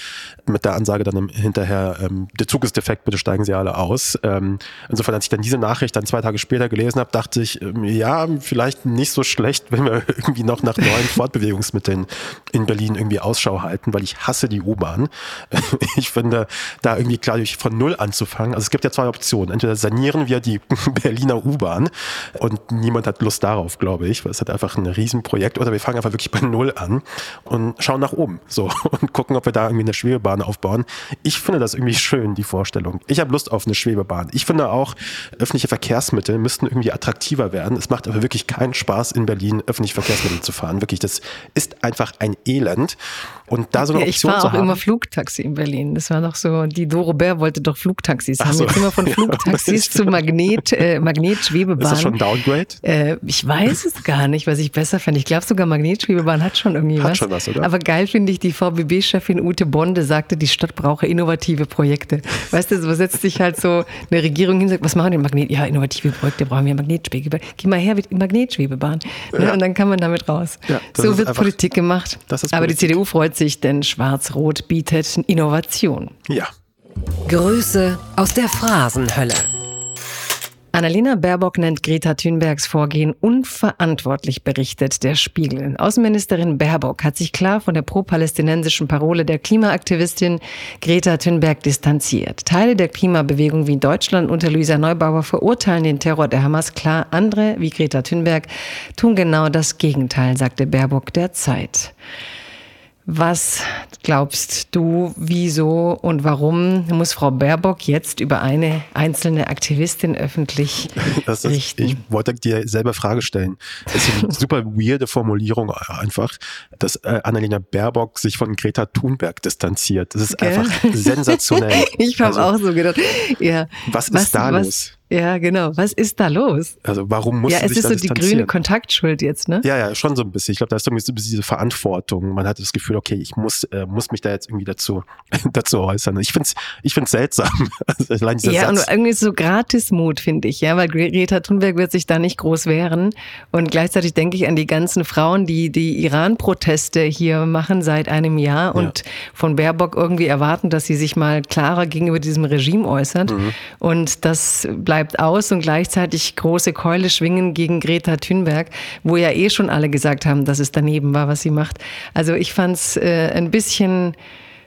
mit der Ansage dann hinterher, ähm, der Zug ist defekt, bitte steigen Sie alle aus. Ähm, insofern, als ich dann diese Nachricht dann zwei Tage später gelesen habe, dachte ich, ähm, ja, vielleicht nicht so schlecht, wenn wir irgendwie noch nach neuen Fortbewegungsmitteln in Berlin irgendwie Ausschau halten, weil ich hasse die U-Bahn. Ich finde, da irgendwie klar von Null anzufangen. Also es gibt ja zwei Optionen. Entweder sanieren wir die Berliner U-Bahn und niemand hat Lust darauf, glaube ich, weil es hat einfach ein Riesenprojekt. Oder wir fangen einfach wirklich bei Null an und schauen nach oben so und gucken, ob wir da irgendwie eine Schwebebahn aufbauen. Ich finde das irgendwie schön, die Vorstellung. Ich habe Lust auf eine Schwebebahn. Ich finde auch, öffentliche Verkehrsmittel müssten irgendwie attraktiver werden. Es macht aber wirklich keinen Spaß, in Berlin öffentliche Verkehrsmittel zu fahren. Wirklich, das ist einfach ein Elend. Und da so eine ja, Option Ich fahre auch immer Flugtaxi in Berlin. Das war doch so, die Doro Bär wollte doch Flugtaxis haben. So. Jetzt immer von Flugtaxis zu Magnet, äh, Magnetschwebebahn. Ein Downgrade? Äh, ich weiß es gar nicht, was ich besser fände. Ich glaube sogar Magnetschwebebahn hat schon irgendwie hat was. Schon was oder? Aber geil finde ich, die VBB-Chefin Ute Bonde sagte, die Stadt brauche innovative Projekte. Weißt du, so setzt sich halt so eine Regierung hin und sagt, was machen wir denn Magnet? Ja, innovative Projekte brauchen wir Magnetschwebebahn. Geh mal her mit Magnetschwebebahn. Ne? Ja. Und dann kann man damit raus. Ja, so wird einfach, Politik gemacht. Aber Politik. die CDU freut sich, denn Schwarz-Rot bietet Innovation. Ja. Grüße aus der Phrasenhölle. Annalena Baerbock nennt Greta Thunbergs Vorgehen unverantwortlich, berichtet der Spiegel. Außenministerin Baerbock hat sich klar von der pro-palästinensischen Parole der Klimaaktivistin Greta Thunberg distanziert. Teile der Klimabewegung wie Deutschland unter Luisa Neubauer verurteilen den Terror der Hamas klar. Andere, wie Greta Thunberg, tun genau das Gegenteil, sagte Baerbock der Zeit. Was glaubst du, wieso und warum muss Frau Baerbock jetzt über eine einzelne Aktivistin öffentlich ist, richten? Ich wollte dir selber Frage stellen. Das ist eine super weirde Formulierung einfach, dass äh, Annalena Baerbock sich von Greta Thunberg distanziert. Das ist Gell? einfach sensationell. ich habe also, auch so gedacht. Ja. Was ist was, da was, los? Ja, genau. Was ist da los? Also warum muss Ja, es sich ist so die grüne Kontaktschuld jetzt, ne? Ja, ja, schon so ein bisschen. Ich glaube, da ist so ein bisschen diese Verantwortung. Man hat das Gefühl, okay, ich muss, äh, muss mich da jetzt irgendwie dazu, dazu äußern. Ich finde es ich find's seltsam. Also allein ja, Satz. und irgendwie so Gratismut, finde ich, ja, weil Greta Thunberg wird sich da nicht groß wehren. Und gleichzeitig denke ich an die ganzen Frauen, die die Iran-Proteste hier machen seit einem Jahr und ja. von Baerbock irgendwie erwarten, dass sie sich mal klarer gegenüber diesem Regime äußert. Mhm. Und das bleibt bleibt aus und gleichzeitig große Keule schwingen gegen Greta Thunberg, wo ja eh schon alle gesagt haben, dass es daneben war, was sie macht. Also ich fand es äh, ein bisschen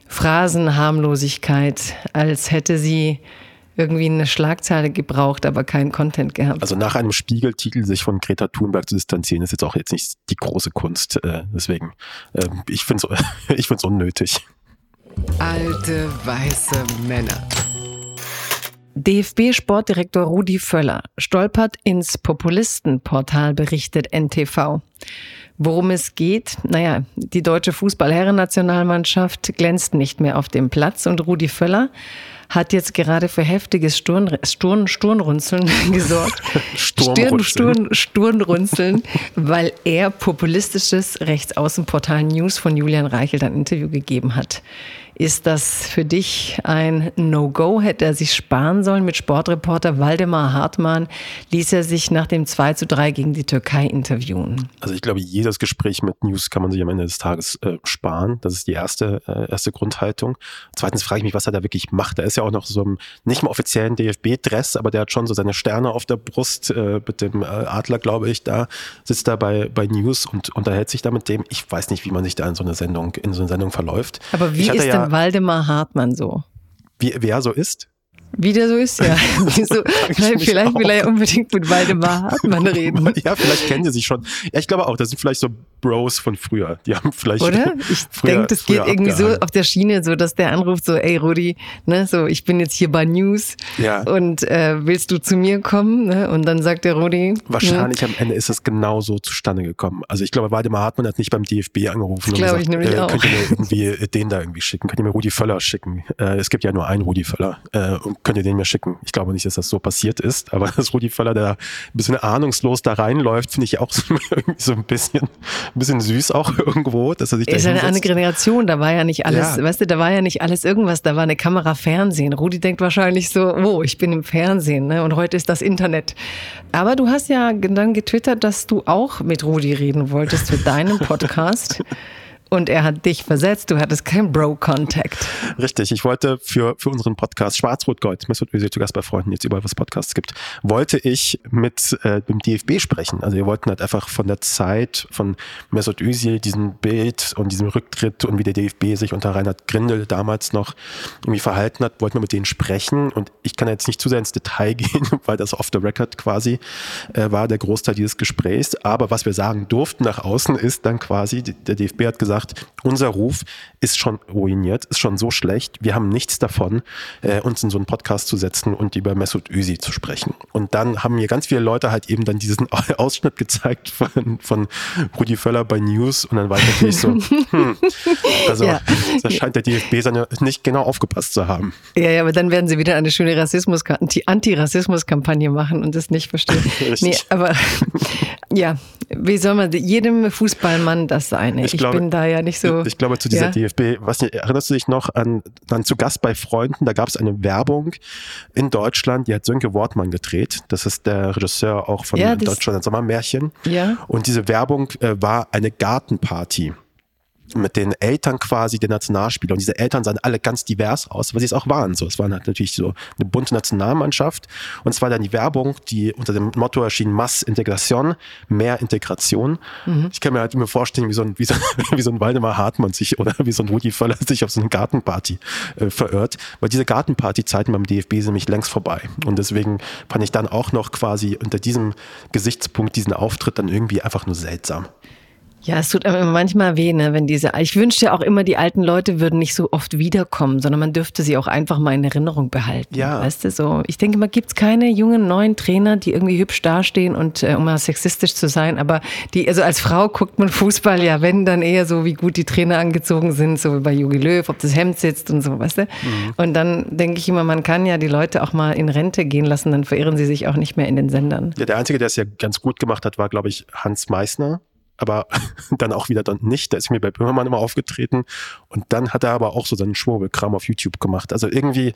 Phrasenharmlosigkeit, als hätte sie irgendwie eine Schlagzeile gebraucht, aber keinen Content gehabt. Also nach einem Spiegeltitel sich von Greta Thunberg zu distanzieren, ist jetzt auch jetzt nicht die große Kunst. Äh, deswegen, äh, ich finde es ich find's unnötig. Alte weiße Männer. DFB-Sportdirektor Rudi Völler stolpert ins Populistenportal, berichtet NTV. Worum es geht? Naja, die deutsche Fußballherrennationalmannschaft glänzt nicht mehr auf dem Platz und Rudi Völler hat jetzt gerade für heftiges Sturn, Sturn, Sturmrunzeln gesorgt. Sturm, Sturm, Sturmrunzeln, weil er populistisches Rechtsaußenportal News von Julian Reichelt ein Interview gegeben hat. Ist das für dich ein No-Go? Hätte er sich sparen sollen mit Sportreporter Waldemar Hartmann? Ließ er sich nach dem 2 zu 3 gegen die Türkei interviewen? Also ich glaube, jedes Gespräch mit News kann man sich am Ende des Tages äh, sparen. Das ist die erste, äh, erste Grundhaltung. Zweitens frage ich mich, was er da wirklich macht. Er ist ja auch noch so im nicht mal offiziellen DFB-Dress, aber der hat schon so seine Sterne auf der Brust äh, mit dem äh, Adler, glaube ich, da sitzt da bei, bei News und unterhält sich da mit dem. Ich weiß nicht, wie man sich da in so eine Sendung, in so eine Sendung verläuft. Aber wie ist ja, denn Waldemar Hartmann so? Wie, wer so ist? Wie der so ist, ja. Wieso, vielleicht auch. will er ja unbedingt mit Waldemar Hartmann reden. Ja, vielleicht kennen die sich schon. Ja, ich glaube auch, das sind vielleicht so Bros von früher. Die haben vielleicht. Oder? Ich denke, das geht irgendwie so abgehangen. auf der Schiene, so dass der anruft, so, ey Rudi, ne, so, ich bin jetzt hier bei News Ja. und äh, willst du zu mir kommen? Ne? Und dann sagt der Rudi, Wahrscheinlich am Ende ist es genau so zustande gekommen. Also ich glaube, Waldemar Hartmann hat nicht beim DFB angerufen und glaube gesagt, ich nämlich äh, auch. könnt ihr mir irgendwie den da irgendwie schicken, könnt ihr mir Rudi Völler schicken. Äh, es gibt ja nur einen Rudi Völler äh, und könnt ihr den mir schicken. Ich glaube nicht, dass das so passiert ist, aber dass Rudi Völler da ein bisschen ahnungslos da reinläuft, finde ich auch so, irgendwie so ein bisschen, ein bisschen süß auch irgendwo, dass er sich da ist ja eine andere. Generation, da war ja nicht alles, Ja. weißt du, da war ja nicht alles irgendwas, da war eine Kamera Fernsehen. Rudi denkt wahrscheinlich so, oh, ich bin im Fernsehen, ne? Und heute ist das Internet. Aber du hast ja dann getwittert, dass du auch mit Rudi reden wolltest für deinen Podcast. Und er hat dich versetzt, du hattest kein Bro-Contact. Richtig, ich wollte für, für unseren Podcast Schwarz-Rot-Gold, Mesut Özil zu Gast bei Freunden, jetzt überall, was Podcasts gibt, wollte ich mit äh, dem DFB sprechen. Also wir wollten halt einfach von der Zeit von Mesut Özil, diesem Bild und diesem Rücktritt und wie der DFB sich unter Reinhard Grindel damals noch irgendwie verhalten hat, wollten wir mit denen sprechen. Und ich kann jetzt nicht zu sehr ins Detail gehen, weil das off the record quasi äh, war, der Großteil dieses Gesprächs. Aber was wir sagen durften nach außen ist dann quasi, der DFB hat gesagt, unser Ruf ist schon ruiniert, ist schon so schlecht. Wir haben nichts davon, äh, uns in so einen Podcast zu setzen und über Mesut Özil zu sprechen. Und dann haben mir ganz viele Leute halt eben dann diesen Ausschnitt gezeigt von, von Rudi Völler bei News und dann war ich natürlich so, hm, also Ja. da scheint der DFB seine nicht genau aufgepasst zu haben. Ja, ja, aber dann werden sie wieder eine schöne Rassismus Anti-Rassismus-Kampagne machen und das nicht verstehen. Nee, aber ja, wie soll man jedem Fußballmann das sein? Ich, Ich glaube- bin da ja nicht so. Ich glaube, zu dieser ja? DFB, was erinnerst du dich noch an, an zu Gast bei Freunden? Da gab es eine Werbung in Deutschland, die hat Sönke Wortmann gedreht. Das ist der Regisseur auch von Ja, Deutschland ein Sommermärchen. Ja. Und diese Werbung äh, war eine Gartenparty mit den Eltern quasi der Nationalspieler. Und diese Eltern sahen alle ganz divers aus, weil sie es auch waren. So, es war halt natürlich so eine bunte Nationalmannschaft. Und es war dann die Werbung, die unter dem Motto erschien Mass Integration, mehr Integration. Ich kann mir halt immer vorstellen, wie so ein, wie so, wie so ein Waldemar Hartmann sich oder wie so ein Rudi Völler sich auf so eine Gartenparty äh, verirrt. Weil diese Gartenparty-Zeiten beim DFB sind nämlich längst vorbei. Und deswegen fand ich dann auch noch quasi unter diesem Gesichtspunkt diesen Auftritt dann irgendwie einfach nur seltsam. Ja, es tut einem manchmal weh, ne, wenn diese, ich wünschte auch immer, die alten Leute würden nicht so oft wiederkommen, sondern man dürfte sie auch einfach mal in Erinnerung behalten. Ja. Weißt du, so. Ich denke mal, gibt's keine jungen, neuen Trainer, die irgendwie hübsch dastehen und, äh, um mal sexistisch zu sein, aber die, also als Frau guckt man Fußball ja, wenn, dann eher so, wie gut die Trainer angezogen sind, so wie bei Jogi Löw, ob das Hemd sitzt und so, weißt du. Und dann denke ich immer, man kann ja die Leute auch mal in Rente gehen lassen, dann verirren sie sich auch nicht mehr in den Sendern. Ja, der Einzige, der es ja ganz gut gemacht hat, war, glaube ich, Hans Meissner. Aber dann auch wieder dann nicht. Der ist mir bei Böhmermann immer aufgetreten. Und dann hat er aber auch so seinen Schwurbelkram auf YouTube gemacht. Also irgendwie,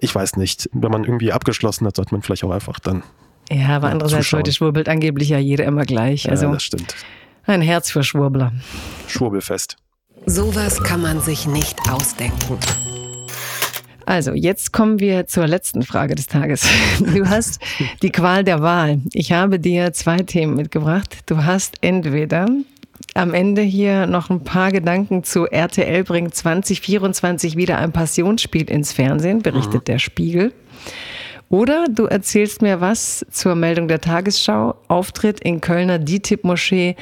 ich weiß nicht, wenn man irgendwie abgeschlossen hat, sollte man vielleicht auch einfach dann. Ja, aber Ja, andererseits zuschauen. heute schwurbelt angeblich ja jeder immer gleich. Also ja, das stimmt. ein Herz für Schwurbler. Schwurbelfest. Sowas kann man sich nicht ausdenken. Also, jetzt kommen wir zur letzten Frage des Tages. Du hast die Qual der Wahl. Ich habe dir zwei Themen mitgebracht. Du hast entweder am Ende hier noch ein paar Gedanken zu RTL bringt 2024 wieder ein Passionsspiel ins Fernsehen, berichtet der Spiegel. Oder du erzählst mir was zur Meldung der Tagesschau, Auftritt in Kölner DITIB-Moschee,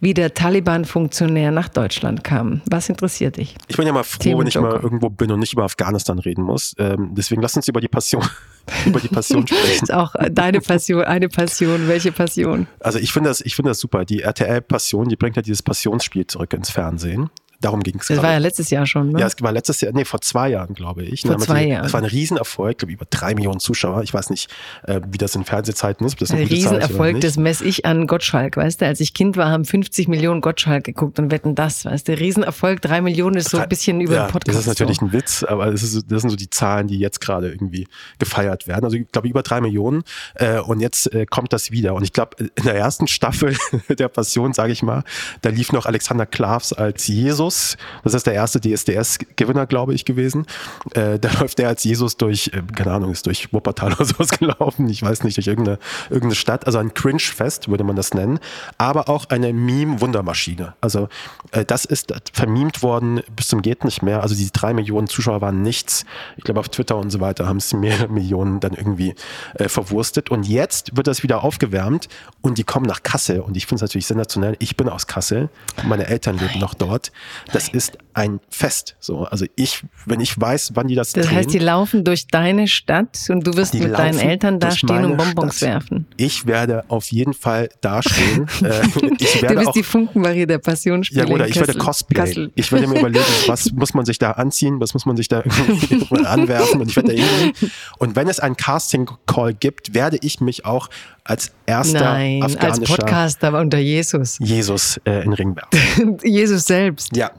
wie der Taliban-Funktionär nach Deutschland kam. Was interessiert dich? Ich bin ja mal froh, Themen wenn ich mal Joker. irgendwo bin und nicht über Afghanistan reden muss. Ähm, deswegen lass uns über die Passion, über die Passion sprechen. Ist auch deine Passion, eine Passion. Welche Passion? Also ich finde das, ich finde das super. Die RTL-Passion, die bringt ja dieses Passionsspiel zurück ins Fernsehen. Darum ging es Das war ja letztes Jahr schon, ne? Ja, es war letztes Jahr, nee, vor zwei Jahren, glaube ich. Vor haben zwei die, Jahren. Das war ein Riesenerfolg, ich glaube über drei Millionen Zuschauer. Ich weiß nicht, äh, wie das in Fernsehzeiten ist. Ob das Ein Riesenerfolg, das messe ich an Gottschalk, weißt du? Als ich Kind war, haben 50 Millionen Gottschalk geguckt und wetten das, weißt du? Riesenerfolg, drei Millionen ist so ein bisschen über ja, den Podcast. Das ist natürlich so. ein Witz, aber das, ist, das sind so die Zahlen, die jetzt gerade irgendwie gefeiert werden. Also ich glaube über drei Millionen äh, und jetzt äh, kommt das wieder. Und ich glaube, in der ersten Staffel der Passion, sage ich mal, da lief noch Alexander Klavs als Jesus Jesus. Das ist der erste DSDS-Gewinner, glaube ich, gewesen. Äh, da läuft er als Jesus durch, äh, keine Ahnung, ist durch Wuppertal oder sowas gelaufen. Ich weiß nicht, durch irgendeine, irgendeine Stadt. Also ein Cringe-Fest würde man das nennen. Aber auch eine Meme-Wundermaschine. Also äh, das ist vermimt worden bis zum geht nicht mehr. Also diese drei Millionen Zuschauer waren nichts. Ich glaube, auf Twitter und so weiter haben es mehrere Millionen dann irgendwie äh, verwurstet. Und jetzt wird das wieder aufgewärmt und die kommen nach Kassel. Und ich finde es natürlich sensationell. Ich bin aus Kassel. Meine Eltern leben noch dort. Das Nein. ist ein Fest. So, also ich, wenn ich weiß, wann die das Das drehen, heißt, die laufen durch deine Stadt und du wirst mit deinen Eltern da stehen und Bonbons Stadt. werfen. Ich werde auf jeden Fall dastehen. Äh, ich werde du bist auch, die Funkenmarie der Passionsspiele. Ja, oder ich werde Cosplay. Ich werde mir überlegen, was muss man sich da anziehen, was muss man sich da anwerfen und ich werde da hingehen. Und wenn es einen Casting-Call gibt, werde ich mich auch als erster Nein, als Podcaster unter Jesus. Jesus äh, in Ringberg. Jesus selbst. Ja,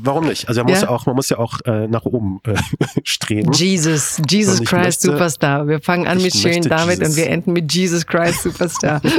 Warum nicht? Also man muss ja auch, man muss ja auch äh, nach oben äh, streben. Jesus, Jesus Christ möchte, Superstar. Wir fangen an mit Shirin David Jesus. und wir enden mit Jesus Christ Superstar.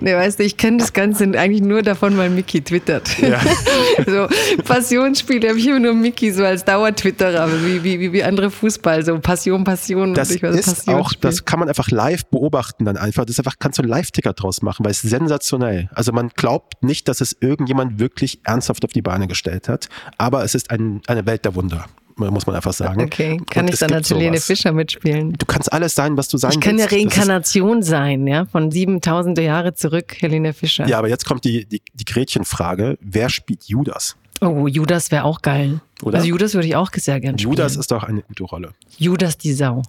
ne, weißt du, ich kenne das Ganze eigentlich nur davon, weil Mickey twittert. Ja. so Passionsspiele habe ich immer nur Mickey so als Dauertwitterer, wie, wie, wie andere Fußball, so Passion, Passion. Das ich weiß, ist auch, das kann man einfach live beobachten dann einfach. Das ist einfach, kannst du einen Live-Ticker draus machen, weil es sensationell. Also man glaubt nicht, dass es irgendjemand wirklich ernsthaft auf die Beine gestellt hat, aber es ist ein, eine Welt der Wunder muss man einfach sagen. Okay, kann Und ich dann als Helene Fischer mitspielen? Du kannst alles sein, was du sein Ich kann ja Reinkarnation sein, ja, von 7000 Jahre zurück, Helene Fischer. Ja, aber jetzt kommt die, die, die Gretchenfrage. Wer spielt Judas? Oh, Judas wäre auch geil. Oder? Also Judas würde ich auch sehr gerne spielen. Judas ist doch eine gute Rolle. Judas die Sau.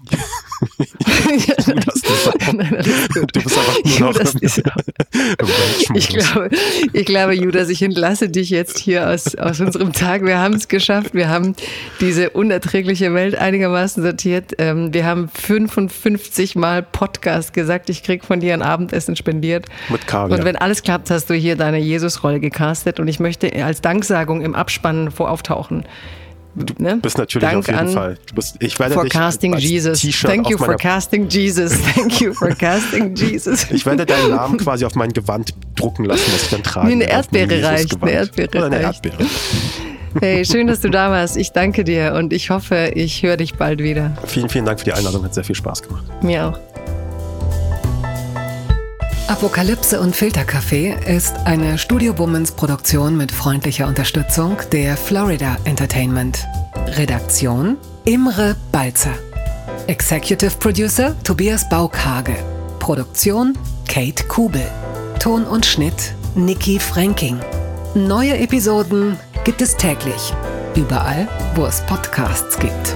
Judas die Sau. Nein, du bist aber nur Judas noch die Sau. ich, glaube, ich glaube, Judas, ich entlasse dich jetzt hier aus, aus unserem Tag. Wir haben es geschafft. Wir haben diese unerträgliche Welt einigermaßen sortiert. Ähm, wir haben 55 Mal Podcast gesagt, ich krieg von dir ein Abendessen spendiert. Mit Kaviar. Und wenn alles klappt, hast du hier deine Jesus-Rolle gecastet. Und ich möchte als Danksagung im Abspann vorauftauchen. Du ne? bist natürlich Dank auf jeden Fall. Du bist, ich werde for casting Jesus. Thank you for casting Jesus. Thank you for casting Jesus. ich werde deinen Namen quasi auf mein Gewand drucken lassen, was ich dann trage. Wie eine Erdbeere reicht. Eine Erdbeere Oder eine reicht. Erdbeere. Hey, schön, dass du da warst. Ich danke dir und ich hoffe, ich höre dich bald wieder. Vielen, vielen Dank für die Einladung. Hat sehr viel Spaß gemacht. Mir auch. Apokalypse und Filterkaffee ist eine Studio Womans Produktion mit freundlicher Unterstützung der Florida Entertainment. Redaktion Imre Balzer. Executive Producer Tobias Baukhage. Produktion Kate Kubel. Ton und Schnitt Nikki Franking. Neue Episoden gibt es täglich. Überall, wo es Podcasts gibt.